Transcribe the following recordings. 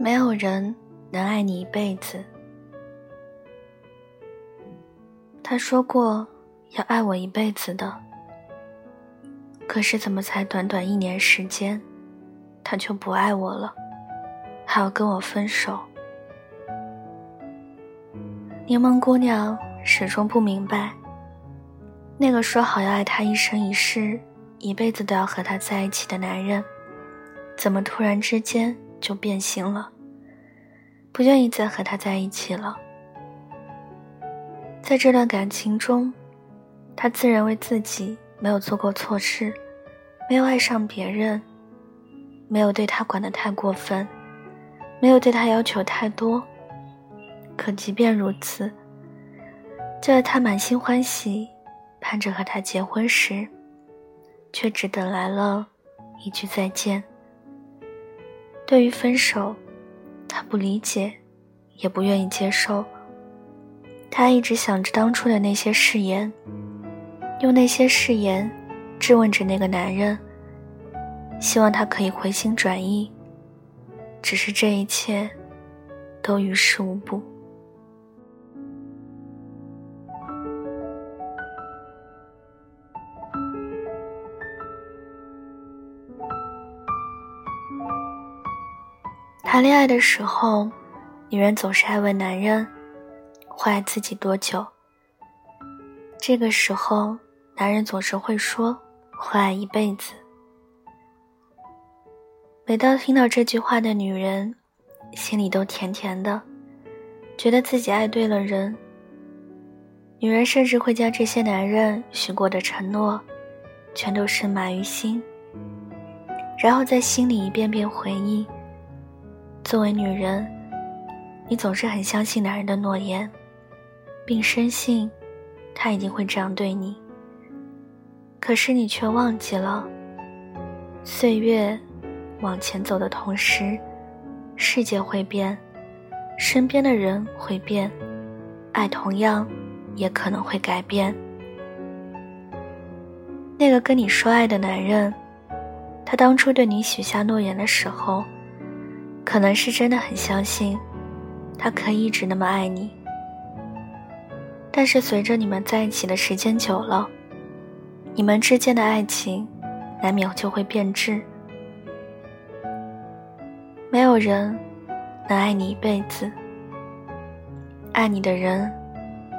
没有人能爱你一辈子。他说过要爱我一辈子的，可是怎么才短短一年时间，他就不爱我了，还要跟我分手？柠檬姑娘始终不明白，那个说好要爱他一生一世、一辈子都要和他在一起的男人，怎么突然之间就变心了？不愿意再和他在一起了。在这段感情中，他自认为自己没有做过错事，没有爱上别人，没有对他管得太过分，没有对他要求太多。可即便如此，就在他满心欢喜，盼着和他结婚时，却只等来了一句再见。对于分手。他不理解，也不愿意接受。他一直想着当初的那些誓言，用那些誓言质问着那个男人，希望他可以回心转意。只是这一切，都于事无补。谈恋爱的时候，女人总是爱问男人会爱自己多久。这个时候，男人总是会说会爱一辈子。每当听到这句话的女人，心里都甜甜的，觉得自己爱对了人。女人甚至会将这些男人许过的承诺，全都深埋于心，然后在心里一遍遍回忆。作为女人，你总是很相信男人的诺言，并深信他一定会这样对你。可是你却忘记了，岁月往前走的同时，世界会变，身边的人会变，爱同样也可能会改变。那个跟你说爱的男人，他当初对你许下诺言的时候。可能是真的很相信，他可以一直那么爱你。但是随着你们在一起的时间久了，你们之间的爱情难免就会变质。没有人能爱你一辈子。爱你的人，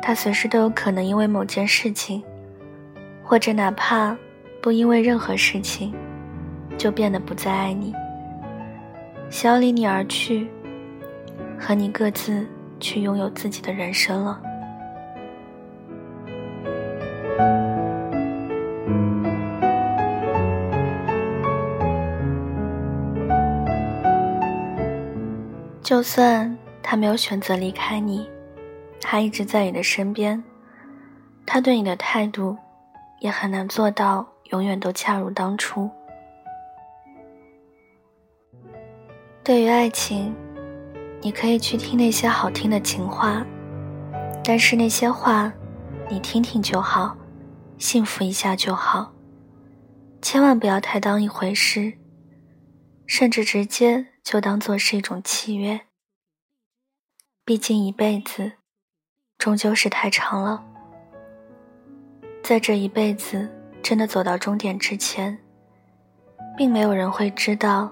他随时都有可能因为某件事情，或者哪怕不因为任何事情，就变得不再爱你。想要离你而去，和你各自去拥有自己的人生了。就算他没有选择离开你，他一直在你的身边，他对你的态度也很难做到永远都恰如当初。对于爱情，你可以去听那些好听的情话，但是那些话，你听听就好，幸福一下就好，千万不要太当一回事，甚至直接就当做是一种契约。毕竟一辈子，终究是太长了，在这一辈子真的走到终点之前，并没有人会知道。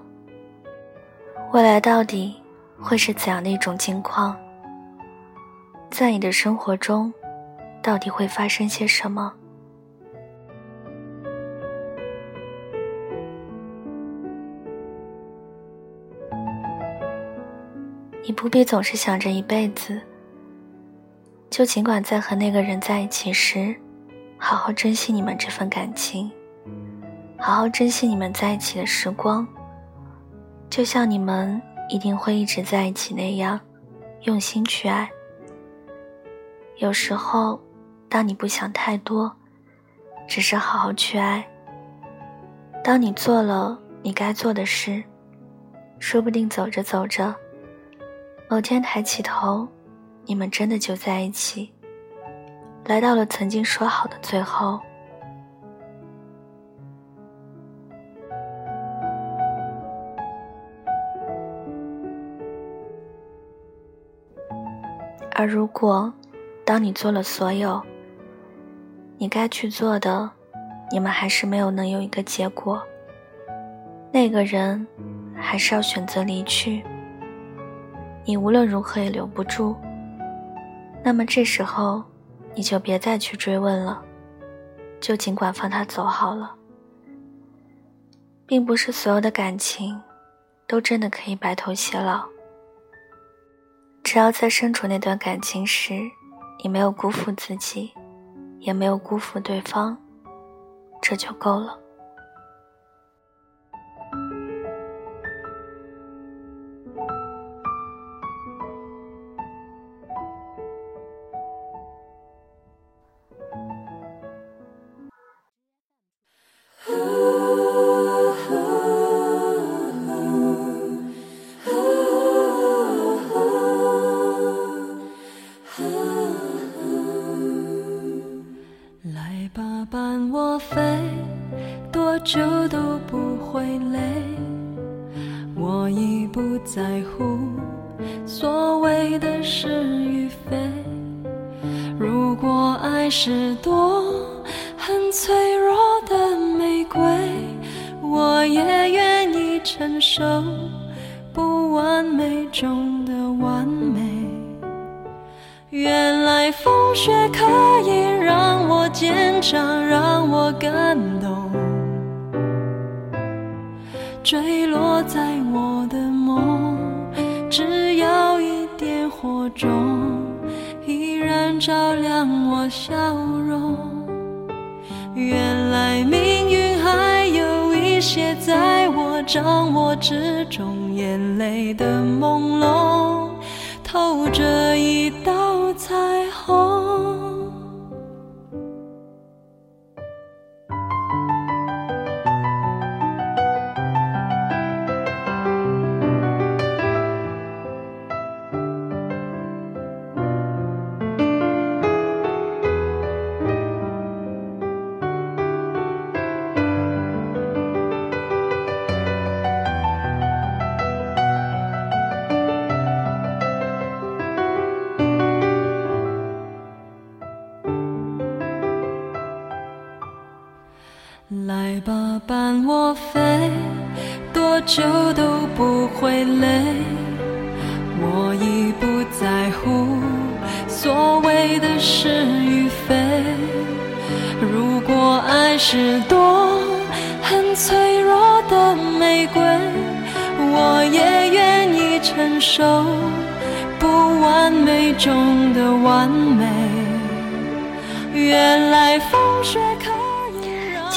未来到底会是怎样的一种境况？在你的生活中，到底会发生些什么？不必总是想着一辈子，就尽管在和那个人在一起时，好好珍惜你们这份感情，好好珍惜你们在一起的时光。就像你们一定会一直在一起那样，用心去爱。有时候，当你不想太多，只是好好去爱。当你做了你该做的事，说不定走着走着，某天抬起头，你们真的就在一起，来到了曾经说好的最后。而如果，当你做了所有你该去做的，你们还是没有能有一个结果，那个人。还是要选择离去，你无论如何也留不住。那么这时候，你就别再去追问了，就尽管放他走好了。并不是所有的感情，都真的可以白头偕老。只要在身处那段感情时，你没有辜负自己，也没有辜负对方，这就够了。就都不会累，我已不在乎所谓的是与非。如果爱是朵很脆弱的玫瑰，我也愿意承受不完美中的完美。原来风雪可以让我坚强，让我感动。坠落在我的梦，只要一点火种，依然照亮我笑容。原来命运还有一些在我掌握之中，眼泪的朦胧，透着一道来吧，伴我飞，多久都不会累。我已不在乎所谓的是与非。如果爱是朵很脆弱的玫瑰，我也愿意承受不完美中的完美。原来风雪。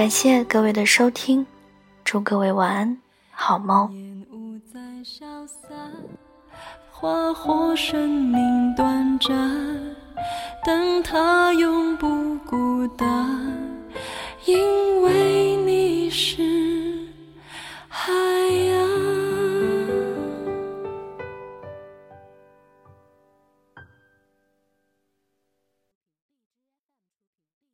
感谢各位的收听，祝各位晚安，好梦。花火生命短暂，但它永不孤单。